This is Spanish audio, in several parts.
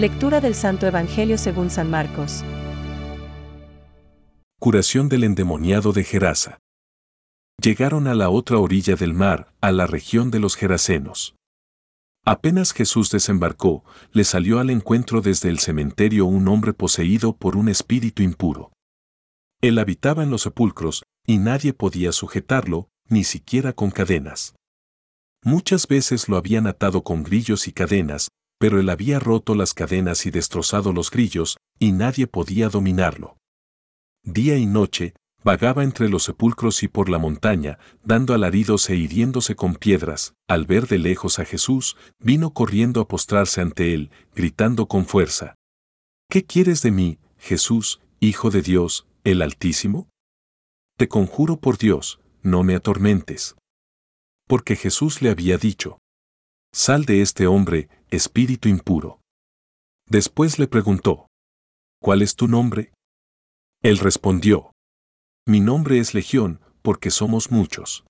Lectura del Santo Evangelio según San Marcos. Curación del endemoniado de Gerasa. Llegaron a la otra orilla del mar, a la región de los Gerasenos. Apenas Jesús desembarcó, le salió al encuentro desde el cementerio un hombre poseído por un espíritu impuro. Él habitaba en los sepulcros, y nadie podía sujetarlo, ni siquiera con cadenas. Muchas veces lo habían atado con grillos y cadenas, pero él había roto las cadenas y destrozado los grillos, y nadie podía dominarlo. Día y noche, vagaba entre los sepulcros y por la montaña, dando alaridos e hiriéndose con piedras. Al ver de lejos a Jesús, vino corriendo a postrarse ante él, gritando con fuerza. ¿Qué quieres de mí, Jesús, Hijo de Dios, el Altísimo? Te conjuro por Dios, no me atormentes. Porque Jesús le había dicho, Sal de este hombre, espíritu impuro. Después le preguntó, ¿Cuál es tu nombre? Él respondió, Mi nombre es Legión, porque somos muchos.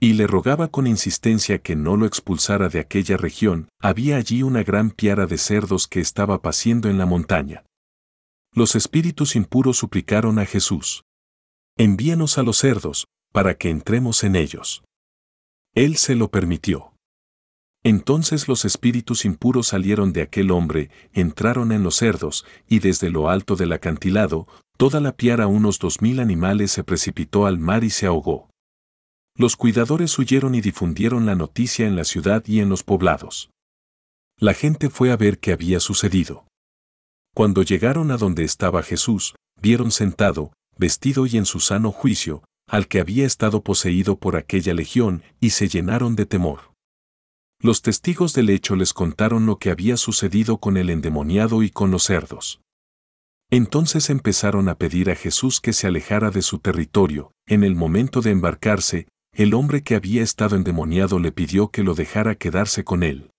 Y le rogaba con insistencia que no lo expulsara de aquella región, había allí una gran piara de cerdos que estaba paciendo en la montaña. Los espíritus impuros suplicaron a Jesús, Envíanos a los cerdos, para que entremos en ellos. Él se lo permitió. Entonces los espíritus impuros salieron de aquel hombre, entraron en los cerdos, y desde lo alto del acantilado, toda la piara unos dos mil animales se precipitó al mar y se ahogó. Los cuidadores huyeron y difundieron la noticia en la ciudad y en los poblados. La gente fue a ver qué había sucedido. Cuando llegaron a donde estaba Jesús, vieron sentado, vestido y en su sano juicio, al que había estado poseído por aquella legión, y se llenaron de temor. Los testigos del hecho les contaron lo que había sucedido con el endemoniado y con los cerdos. Entonces empezaron a pedir a Jesús que se alejara de su territorio. En el momento de embarcarse, el hombre que había estado endemoniado le pidió que lo dejara quedarse con él.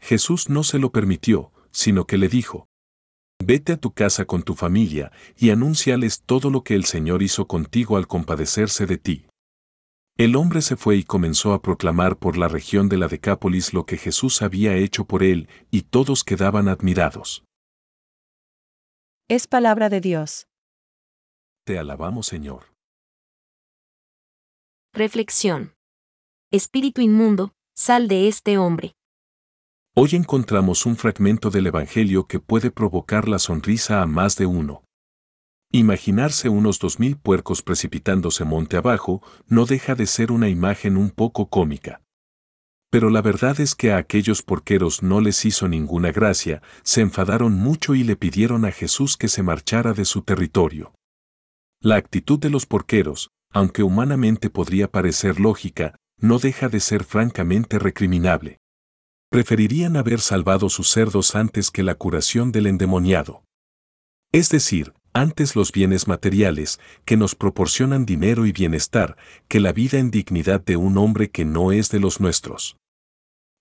Jesús no se lo permitió, sino que le dijo, Vete a tu casa con tu familia y anúnciales todo lo que el Señor hizo contigo al compadecerse de ti. El hombre se fue y comenzó a proclamar por la región de la Decápolis lo que Jesús había hecho por él, y todos quedaban admirados. Es palabra de Dios. Te alabamos, Señor. Reflexión. Espíritu inmundo, sal de este hombre. Hoy encontramos un fragmento del Evangelio que puede provocar la sonrisa a más de uno. Imaginarse unos dos mil puercos precipitándose monte abajo no deja de ser una imagen un poco cómica. Pero la verdad es que a aquellos porqueros no les hizo ninguna gracia, se enfadaron mucho y le pidieron a Jesús que se marchara de su territorio. La actitud de los porqueros, aunque humanamente podría parecer lógica, no deja de ser francamente recriminable. Preferirían haber salvado sus cerdos antes que la curación del endemoniado. Es decir, antes los bienes materiales, que nos proporcionan dinero y bienestar, que la vida en dignidad de un hombre que no es de los nuestros.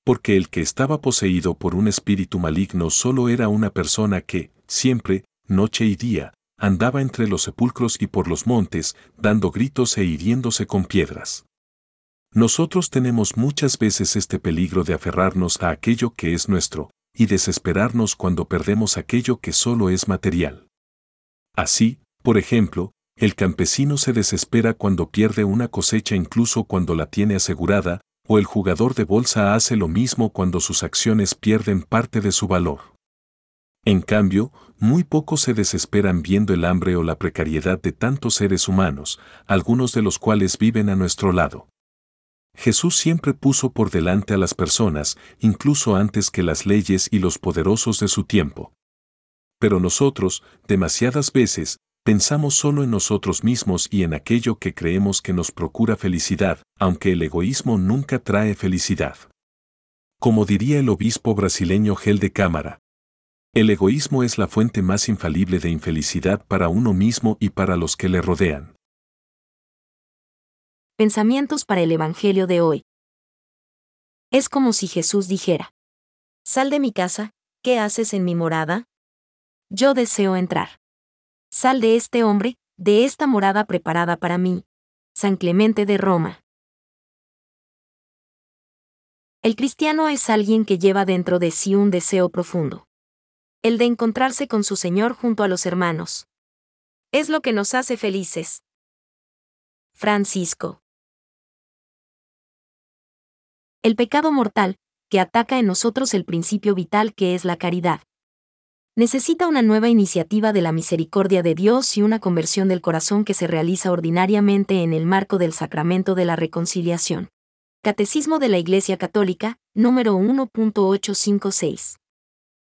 Porque el que estaba poseído por un espíritu maligno solo era una persona que, siempre, noche y día, andaba entre los sepulcros y por los montes, dando gritos e hiriéndose con piedras. Nosotros tenemos muchas veces este peligro de aferrarnos a aquello que es nuestro, y desesperarnos cuando perdemos aquello que solo es material. Así, por ejemplo, el campesino se desespera cuando pierde una cosecha incluso cuando la tiene asegurada, o el jugador de bolsa hace lo mismo cuando sus acciones pierden parte de su valor. En cambio, muy pocos se desesperan viendo el hambre o la precariedad de tantos seres humanos, algunos de los cuales viven a nuestro lado. Jesús siempre puso por delante a las personas, incluso antes que las leyes y los poderosos de su tiempo. Pero nosotros, demasiadas veces, pensamos solo en nosotros mismos y en aquello que creemos que nos procura felicidad, aunque el egoísmo nunca trae felicidad. Como diría el obispo brasileño Gel de Cámara, el egoísmo es la fuente más infalible de infelicidad para uno mismo y para los que le rodean. Pensamientos para el Evangelio de hoy. Es como si Jesús dijera, Sal de mi casa, ¿qué haces en mi morada? Yo deseo entrar. Sal de este hombre, de esta morada preparada para mí. San Clemente de Roma. El cristiano es alguien que lleva dentro de sí un deseo profundo. El de encontrarse con su Señor junto a los hermanos. Es lo que nos hace felices. Francisco. El pecado mortal, que ataca en nosotros el principio vital que es la caridad. Necesita una nueva iniciativa de la misericordia de Dios y una conversión del corazón que se realiza ordinariamente en el marco del sacramento de la reconciliación. Catecismo de la Iglesia Católica, número 1.856.